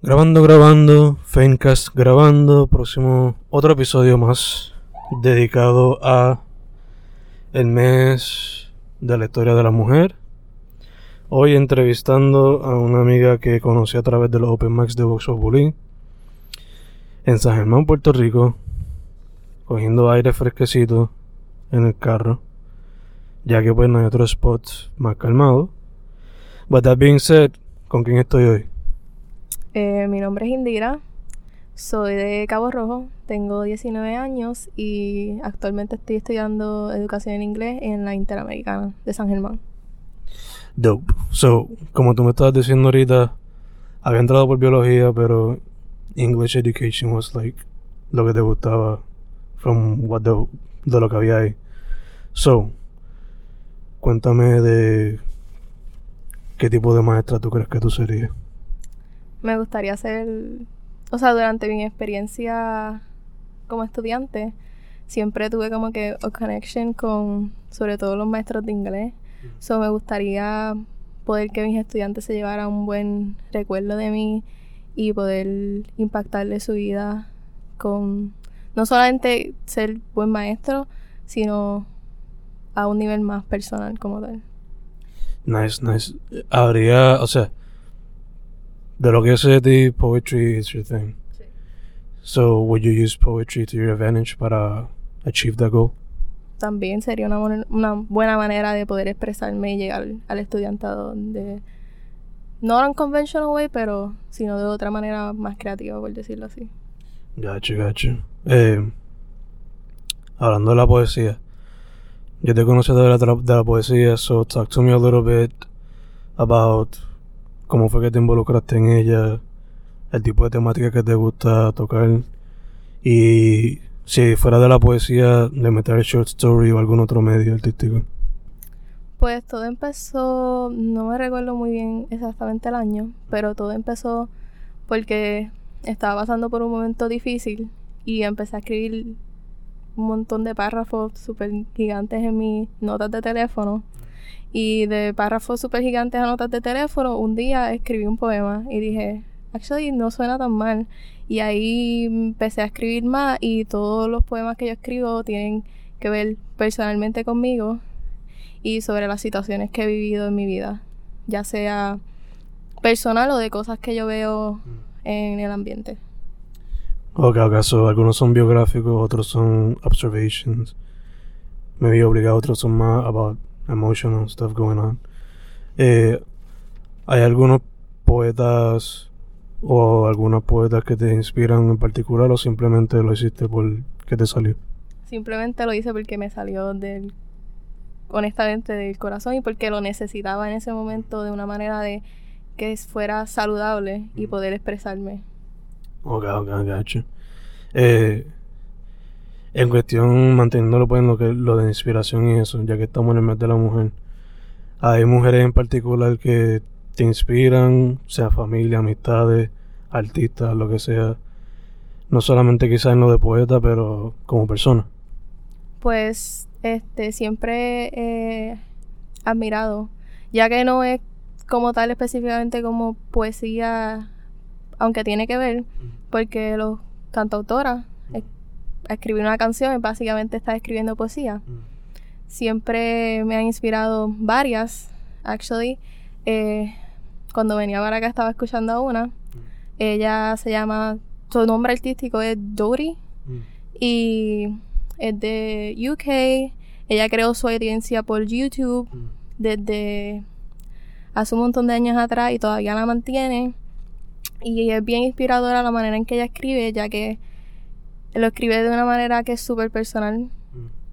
Grabando, grabando, Fencast grabando, próximo otro episodio más dedicado a el mes de la historia de la mujer. Hoy entrevistando a una amiga que conocí a través de los Open Max de Box of Bullying en San Germán, Puerto Rico, cogiendo aire fresquecito en el carro, ya que pues no hay otro spot más calmado. But that being said, ¿con quién estoy hoy? Eh, mi nombre es Indira, soy de Cabo Rojo, tengo 19 años y actualmente estoy estudiando educación en inglés en la Interamericana de San Germán. Dope. So, como tú me estabas diciendo ahorita, había entrado por biología, pero English education was like lo que te gustaba from what the, de lo que había ahí. So, cuéntame de qué tipo de maestra tú crees que tú serías. Me gustaría ser, o sea, durante mi experiencia como estudiante, siempre tuve como que a connection con, sobre todo los maestros de inglés. So me gustaría poder que mis estudiantes se llevaran un buen recuerdo de mí y poder impactarle su vida con no solamente ser buen maestro, sino a un nivel más personal como tal. Nice, nice. Habría, o sea, de lo que de ti, poetry is your thing. Sí. So, would you use poetry to your advantage para achieve that goal? También sería una, una buena manera de poder expresarme y llegar al estudiantado de no en conventional way, pero sino de otra manera más creativa, por decirlo así. Gotcha, gotcha. Eh, hablando de la poesía, yo te conocí de la, de la poesía, so talk to me a little bit about cómo fue que te involucraste en ella, el tipo de temática que te gusta tocar y si fuera de la poesía, de meter short story o algún otro medio artístico. Pues todo empezó, no me recuerdo muy bien exactamente el año, pero todo empezó porque estaba pasando por un momento difícil y empecé a escribir un montón de párrafos súper gigantes en mis notas de teléfono. Y de párrafos súper gigantes a notas de teléfono, un día escribí un poema y dije, actually no suena tan mal. Y ahí empecé a escribir más y todos los poemas que yo escribo tienen que ver personalmente conmigo y sobre las situaciones que he vivido en mi vida, ya sea personal o de cosas que yo veo en el ambiente. Ok, ok, so algunos son biográficos, otros son observations. Maybe obligado, otros son más about emotional stuff going on. Eh, ¿Hay algunos poetas o algunas poetas que te inspiran en particular o simplemente lo hiciste por que te salió? Simplemente lo hice porque me salió del, honestamente, del corazón y porque lo necesitaba en ese momento de una manera de que fuera saludable y poder expresarme. Ok, ok, gotcha. Eh, en cuestión, manteniéndolo pues en lo, que, lo de inspiración y eso, ya que estamos en el mes de la mujer, hay mujeres en particular que te inspiran, sea familia, amistades, artistas, lo que sea. No solamente quizás en lo de poeta, pero como persona. Pues este siempre he admirado, ya que no es como tal específicamente como poesía, aunque tiene que ver, porque los cantautoras es- escribir una canción es básicamente estar escribiendo poesía. Siempre me han inspirado varias, actually. Eh, cuando venía para acá estaba escuchando a una. Ella se llama, su nombre artístico es Dori y es de UK. Ella creó su audiencia por YouTube desde hace un montón de años atrás y todavía la mantiene. Y es bien inspiradora la manera en que ella escribe, ya que lo escribe de una manera que es súper personal.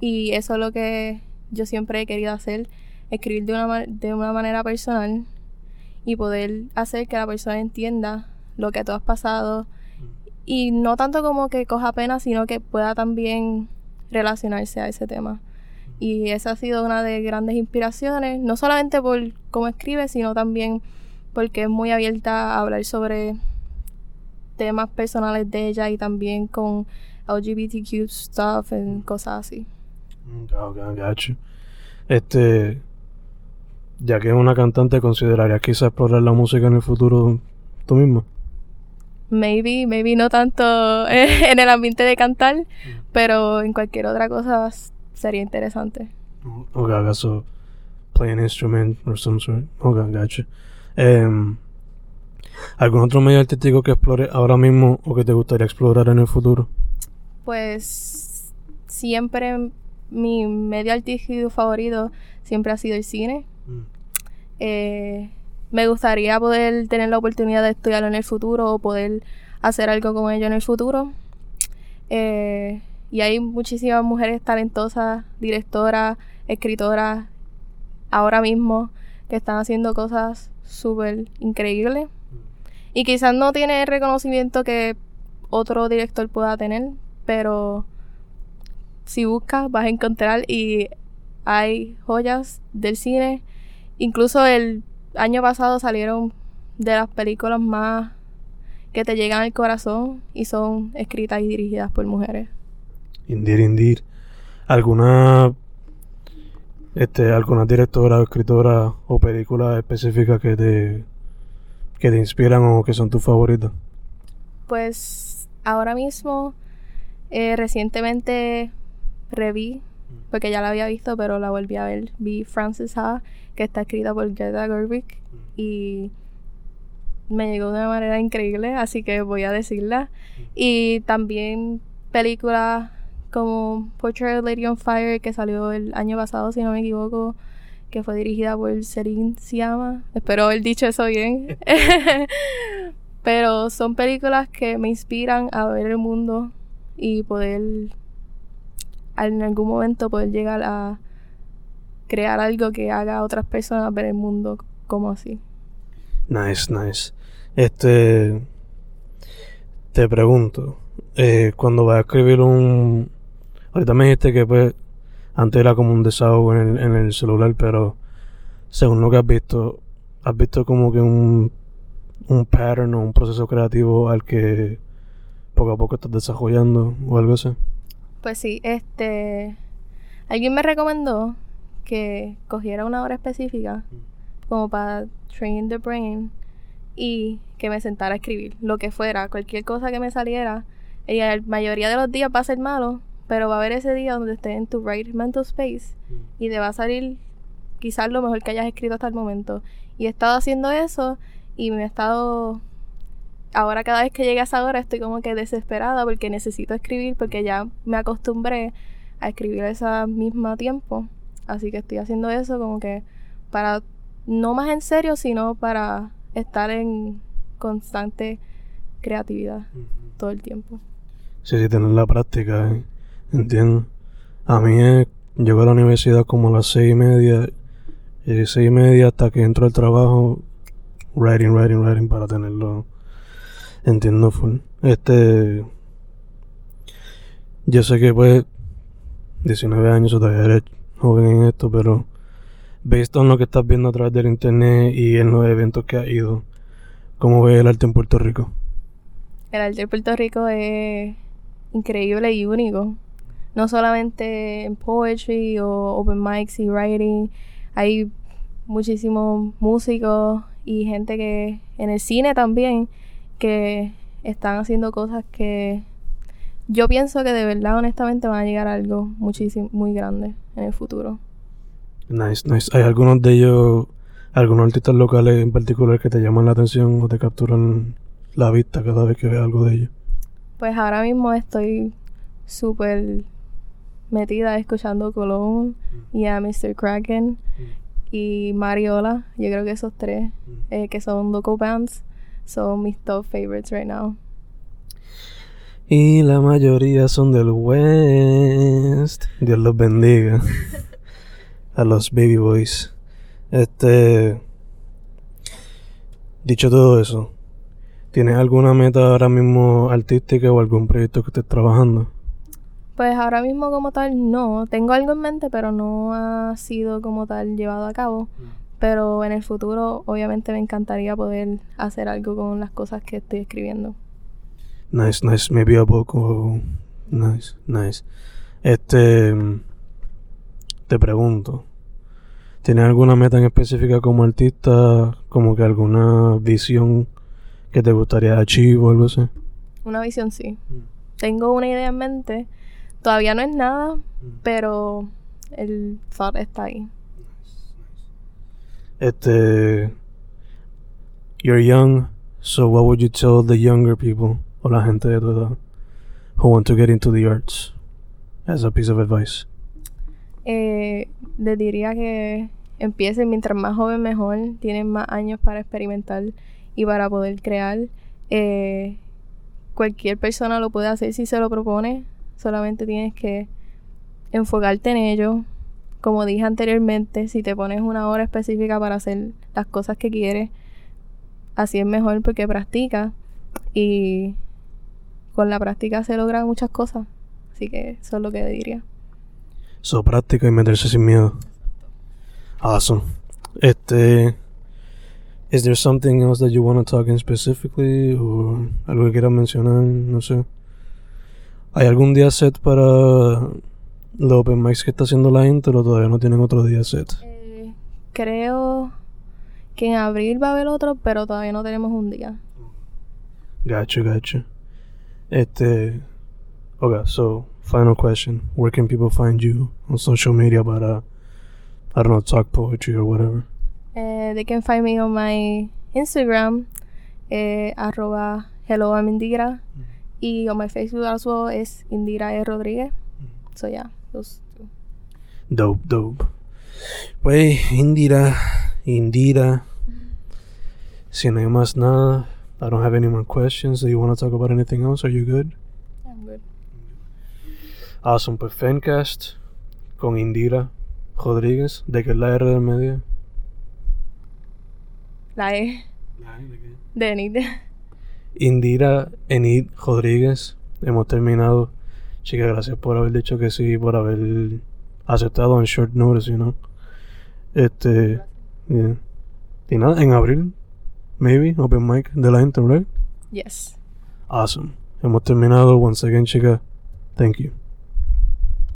Y eso es lo que yo siempre he querido hacer, escribir de una, de una manera personal y poder hacer que la persona entienda lo que tú has pasado. Y no tanto como que coja pena, sino que pueda también relacionarse a ese tema. Y esa ha sido una de grandes inspiraciones, no solamente por cómo escribe, sino también porque es muy abierta a hablar sobre temas personales de ella y también con LGBTQ stuff y cosas así. Ok, ok, gotcha. Este, ya que es una cantante, ¿considerarías quizás explorar la música en el futuro tú misma? maybe, maybe no tanto en el ambiente de cantar, mm. pero en cualquier otra cosa sería interesante. Ok, acaso play an instrument or some sort. Ok, gotcha. Um, ¿Algún otro medio artístico que explore ahora mismo o que te gustaría explorar en el futuro? Pues siempre mi medio artístico favorito siempre ha sido el cine. Mm. Eh, me gustaría poder tener la oportunidad de estudiarlo en el futuro o poder hacer algo con ello en el futuro. Eh, y hay muchísimas mujeres talentosas, directoras, escritoras, ahora mismo, que están haciendo cosas súper increíbles. Y quizás no tiene el reconocimiento que otro director pueda tener, pero si buscas vas a encontrar y hay joyas del cine. Incluso el año pasado salieron de las películas más que te llegan al corazón y son escritas y dirigidas por mujeres. Indir, indir. ¿Alguna este, alguna directora, escritora o película específica que te que te inspiran o que son tus favoritos? Pues ahora mismo, eh, recientemente reví, porque ya la había visto, pero la volví a ver. Vi Frances Ha, que está escrita por Greta Gerwig, y me llegó de una manera increíble, así que voy a decirla. Y también películas como Portrait of Lady on Fire, que salió el año pasado, si no me equivoco, que fue dirigida por Celine Siama. Espero haber dicho eso bien. Pero son películas que me inspiran a ver el mundo y poder en algún momento poder llegar a crear algo que haga a otras personas ver el mundo como así. Nice, nice. Este te pregunto, eh, cuando vas a escribir un ahorita me dijiste que pues antes era como un desahogo en el, en el celular, pero según lo que has visto, has visto como que un, un pattern o un proceso creativo al que poco a poco estás desarrollando o algo así. Pues sí, este. Alguien me recomendó que cogiera una hora específica como para train the brain y que me sentara a escribir lo que fuera, cualquier cosa que me saliera. Y la mayoría de los días va a ser malo, pero va a haber ese día donde estés en tu right mental space mm. y te va a salir quizás lo mejor que hayas escrito hasta el momento. Y he estado haciendo eso y me he estado... Ahora cada vez que llegue a esa hora estoy como que desesperada porque necesito escribir porque ya me acostumbré a escribir a ese mismo tiempo. Así que estoy haciendo eso como que para no más en serio, sino para estar en constante creatividad todo el tiempo. Sí, sí, tener la práctica. ¿eh? Entiendo. A mí es, llego a la universidad como a las seis y media. Y seis y media hasta que entro al trabajo. Writing, writing, writing para tenerlo. Entiendo full. Este. Yo sé que pues. 19 años todavía eres joven en esto, pero. Based on lo que estás viendo a través del internet y en los eventos que has ido, ¿cómo ves el arte en Puerto Rico? El arte en Puerto Rico es increíble y único no solamente en poetry o open mics y writing, hay muchísimos músicos y gente que en el cine también que están haciendo cosas que yo pienso que de verdad honestamente van a llegar a algo muchísimo muy grande en el futuro. Nice, nice. ¿Hay algunos de ellos, algunos artistas locales en particular que te llaman la atención o te capturan la vista cada vez que ves algo de ellos? Pues ahora mismo estoy súper metida escuchando Colón mm. y a Mr. Kraken mm. y Mariola. Yo creo que esos tres, mm. eh, que son local bands, son mis top favorites right now. Y la mayoría son del West. Dios los bendiga. a los Baby Boys. Este. Dicho todo eso, ¿tienes alguna meta ahora mismo artística o algún proyecto que estés trabajando? Pues ahora mismo como tal no, tengo algo en mente, pero no ha sido como tal llevado a cabo. Mm. Pero en el futuro obviamente me encantaría poder hacer algo con las cosas que estoy escribiendo. Nice, nice, maybe a poco. Nice, nice. Este, te pregunto, ¿tienes alguna meta en específica como artista, como que alguna visión que te gustaría achieve o algo así? Una visión sí. Tengo una idea en mente. Todavía no es nada, pero el thought está ahí. Este. You're young, so what would you tell the younger people o la gente de tu edad who want to get into the arts as a piece of advice? Eh, les diría que empiecen mientras más joven mejor. Tienen más años para experimentar y para poder crear. Eh, cualquier persona lo puede hacer si se lo propone. Solamente tienes que enfocarte en ello. Como dije anteriormente, si te pones una hora específica para hacer las cosas que quieres, así es mejor porque practica y con la práctica se logran muchas cosas. Así que eso es lo que diría. So, práctica y meterse sin miedo. Awesome. Este. Is there something else that you want to talk in specifically? O algo que quieras mencionar, no sé. ¿Hay algún día set para los open mics que está haciendo la gente o todavía no tienen otro día set? Eh, creo que en abril va a haber otro, pero todavía no tenemos un día. Gotcha, gotcha. Este. Okay, so final question. Where can people find you on social media para, I don't know, talk poetry or whatever? Eh, they can find me on my Instagram, eh, arroba hello I'm Indira. Y on my Facebook as well es Indira E. Rodríguez. So yeah, those two. Dope, dope. Pues, Indira, Indira. Si no hay más nada, I don't have any more questions. Do you want to talk about anything else? Are you good? I'm good. Awesome, pues Fencast con Indira Rodríguez. ¿De qué es la R del medio? La E de Enid. Indira Enid Rodríguez. Hemos terminado. Chica, gracias por haber dicho que sí, por haber aceptado en short notice, you know. Este. yeah. Y nada, en abril, maybe, open mic de la gente, right? Yes. Awesome. Hemos terminado. Once again, chica, thank you.